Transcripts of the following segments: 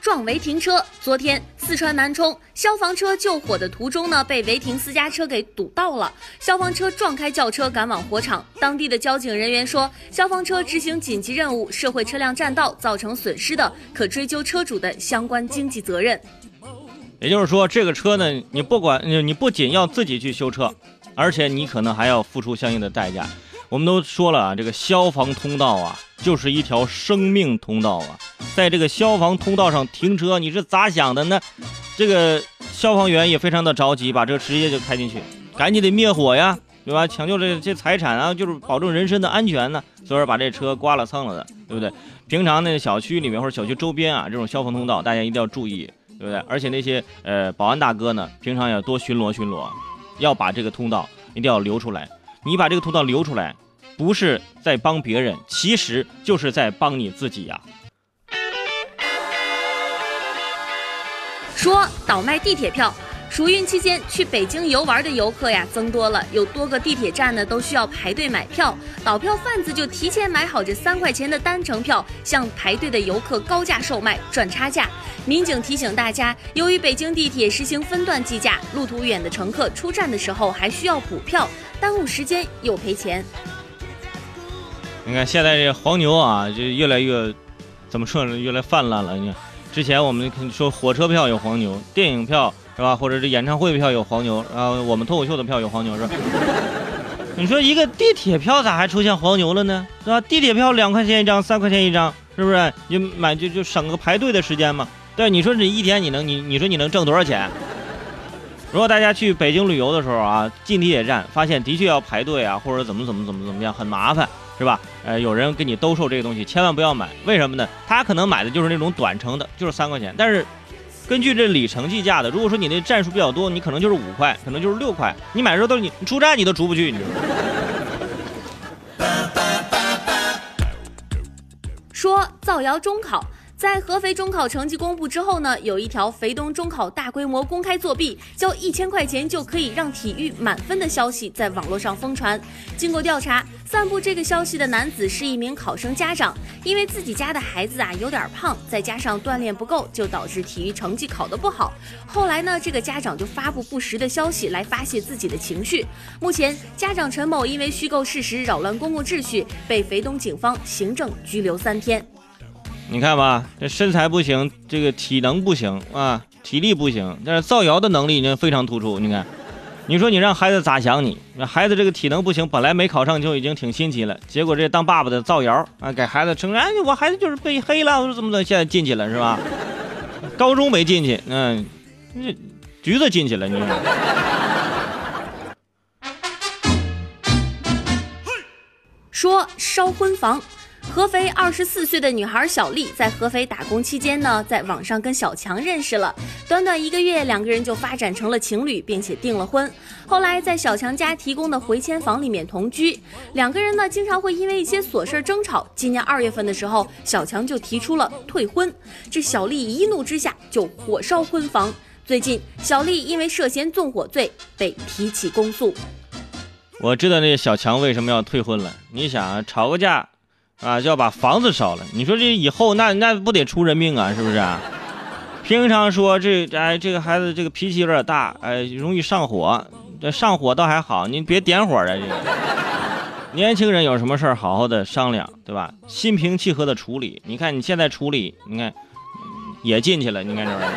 撞违停车。昨天，四川南充消防车救火的途中呢，被违停私家车给堵到了。消防车撞开轿车，赶往火场。当地的交警人员说，消防车执行紧急任务，社会车辆占道造成损失的，可追究车主的相关经济责任。也就是说，这个车呢，你不管你不仅要自己去修车，而且你可能还要付出相应的代价。我们都说了啊，这个消防通道啊，就是一条生命通道啊，在这个消防通道上停车，你是咋想的呢？这个消防员也非常的着急，把车直接就开进去，赶紧得灭火呀，对吧？抢救这这财产啊，就是保证人身的安全呢，所以说把这车刮了蹭了的，对不对？平常那个小区里面或者小区周边啊，这种消防通道大家一定要注意，对不对？而且那些呃保安大哥呢，平常要多巡逻巡逻，要把这个通道一定要留出来。你把这个通道留出来。不是在帮别人，其实就是在帮你自己呀。说倒卖地铁票，暑运期间去北京游玩的游客呀增多了，有多个地铁站呢都需要排队买票，倒票贩子就提前买好这三块钱的单程票，向排队的游客高价售卖赚差价。民警提醒大家，由于北京地铁实行分段计价，路途远的乘客出站的时候还需要补票，耽误时间又赔钱。你看现在这黄牛啊，就越来越，怎么说呢？越来泛滥了。你看，之前我们说火车票有黄牛，电影票是吧？或者是演唱会票有黄牛，然后我们脱口秀的票有黄牛是吧？你说一个地铁票咋还出现黄牛了呢？是吧？地铁票两块钱一张，三块钱一张，是不是？你买就就省个排队的时间嘛。对，你说你一天你能你你说你能挣多少钱？如果大家去北京旅游的时候啊，进地铁站发现的确要排队啊，或者怎么怎么怎么怎么样，很麻烦。是吧？呃，有人给你兜售这个东西，千万不要买。为什么呢？他可能买的就是那种短程的，就是三块钱。但是，根据这里程计价的，如果说你那战术比较多，你可能就是五块，可能就是六块。你买的时候都是你出站你都出不去，你知道吗？说造谣中考。在合肥中考成绩公布之后呢，有一条肥东中考大规模公开作弊，交一千块钱就可以让体育满分的消息在网络上疯传。经过调查，散布这个消息的男子是一名考生家长，因为自己家的孩子啊有点胖，再加上锻炼不够，就导致体育成绩考得不好。后来呢，这个家长就发布不实的消息来发泄自己的情绪。目前，家长陈某因为虚构事实扰乱公共秩序，被肥东警方行政拘留三天。你看吧，这身材不行，这个体能不行啊，体力不行，但是造谣的能力已经非常突出。你看，你说你让孩子咋想你？那孩子这个体能不行，本来没考上就已经挺新奇了，结果这当爸爸的造谣啊，给孩子承认，哎，我孩子就是被黑了，我说怎么的，现在进去了是吧？高中没进去，嗯，这橘子进去了，你说。说烧婚房。合肥二十四岁的女孩小丽在合肥打工期间呢，在网上跟小强认识了，短短一个月，两个人就发展成了情侣，并且订了婚。后来在小强家提供的回迁房里面同居，两个人呢经常会因为一些琐事争吵。今年二月份的时候，小强就提出了退婚，这小丽一怒之下就火烧婚房。最近，小丽因为涉嫌纵火罪被提起公诉。我知道那小强为什么要退婚了，你想吵个架。啊，就要把房子烧了。你说这以后那那不得出人命啊？是不是啊？平常说这哎，这个孩子这个脾气有点大，哎，容易上火。这上火倒还好，你别点火啊！这个年轻人有什么事儿，好好的商量，对吧？心平气和的处理。你看你现在处理，你看也进去了。你看这玩意儿，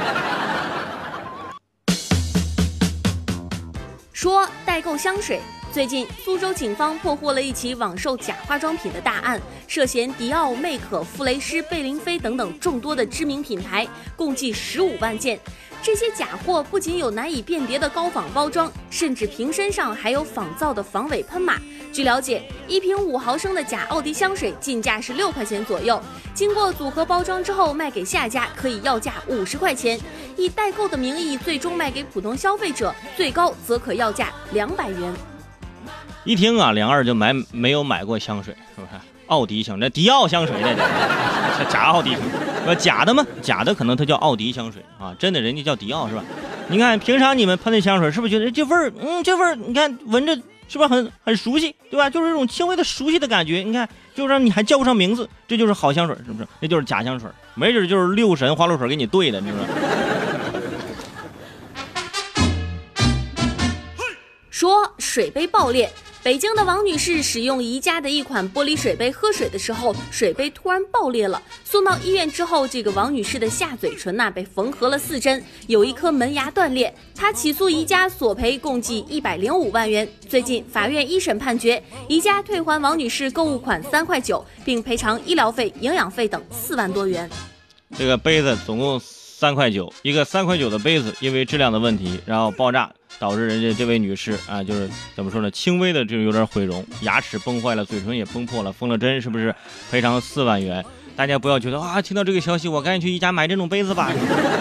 说代购香水。最近，苏州警方破获了一起网售假化妆品的大案，涉嫌迪奥、魅可、馥蕾诗、贝玲妃等等众多的知名品牌，共计十五万件。这些假货不仅有难以辨别的高仿包装，甚至瓶身上还有仿造的防伪喷码。据了解，一瓶五毫升的假奥迪香水进价是六块钱左右，经过组合包装之后卖给下家可以要价五十块钱，以代购的名义最终卖给普通消费者，最高则可要价两百元。一听啊，梁二就买没有买过香水，是不是？奥迪香，这迪奥香水那假奥迪，呃，假的吗？假的可能它叫奥迪香水啊，真的人家叫迪奥是吧？你看平常你们喷的香水是不是觉得这味儿，嗯，这味儿你看闻着是不是很很熟悉，对吧？就是一种轻微的熟悉的感觉，你看，就让你还叫不上名字，这就是好香水，是不是？那就是假香水，没准就是六神花露水给你兑的，你知道？说水杯爆裂。北京的王女士使用宜家的一款玻璃水杯喝水的时候，水杯突然爆裂了。送到医院之后，这个王女士的下嘴唇呐被缝合了四针，有一颗门牙断裂。她起诉宜家索赔共计一百零五万元。最近法院一审判决，宜家退还王女士购物款三块九，并赔偿医疗费、营养费等四万多元。这个杯子总共三块九，一个三块九的杯子，因为质量的问题，然后爆炸。导致人家这位女士啊，就是怎么说呢，轻微的就有点毁容，牙齿崩坏了，嘴唇也崩破了，缝了针，是不是？赔偿四万元。大家不要觉得啊，听到这个消息，我赶紧去宜家买这种杯子吧。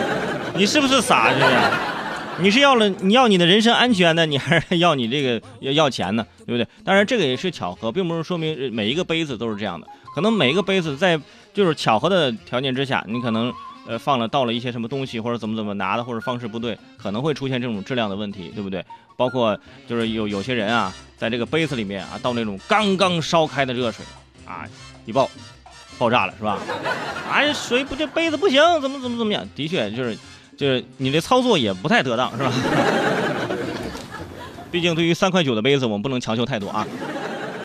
你是不是傻？这是？你是要了你要你的人身安全呢，你还是要你这个要要钱呢？对不对？当然这个也是巧合，并不是说明每一个杯子都是这样的，可能每一个杯子在就是巧合的条件之下，你可能。呃，放了倒了一些什么东西，或者怎么怎么拿的，或者方式不对，可能会出现这种质量的问题，对不对？包括就是有有些人啊，在这个杯子里面啊，倒那种刚刚烧开的热水，啊，一爆，爆炸了，是吧？哎，水不这杯子不行，怎么怎么怎么样？的确就是就是你这操作也不太得当，是吧？毕竟对于三块九的杯子，我们不能强求太多啊。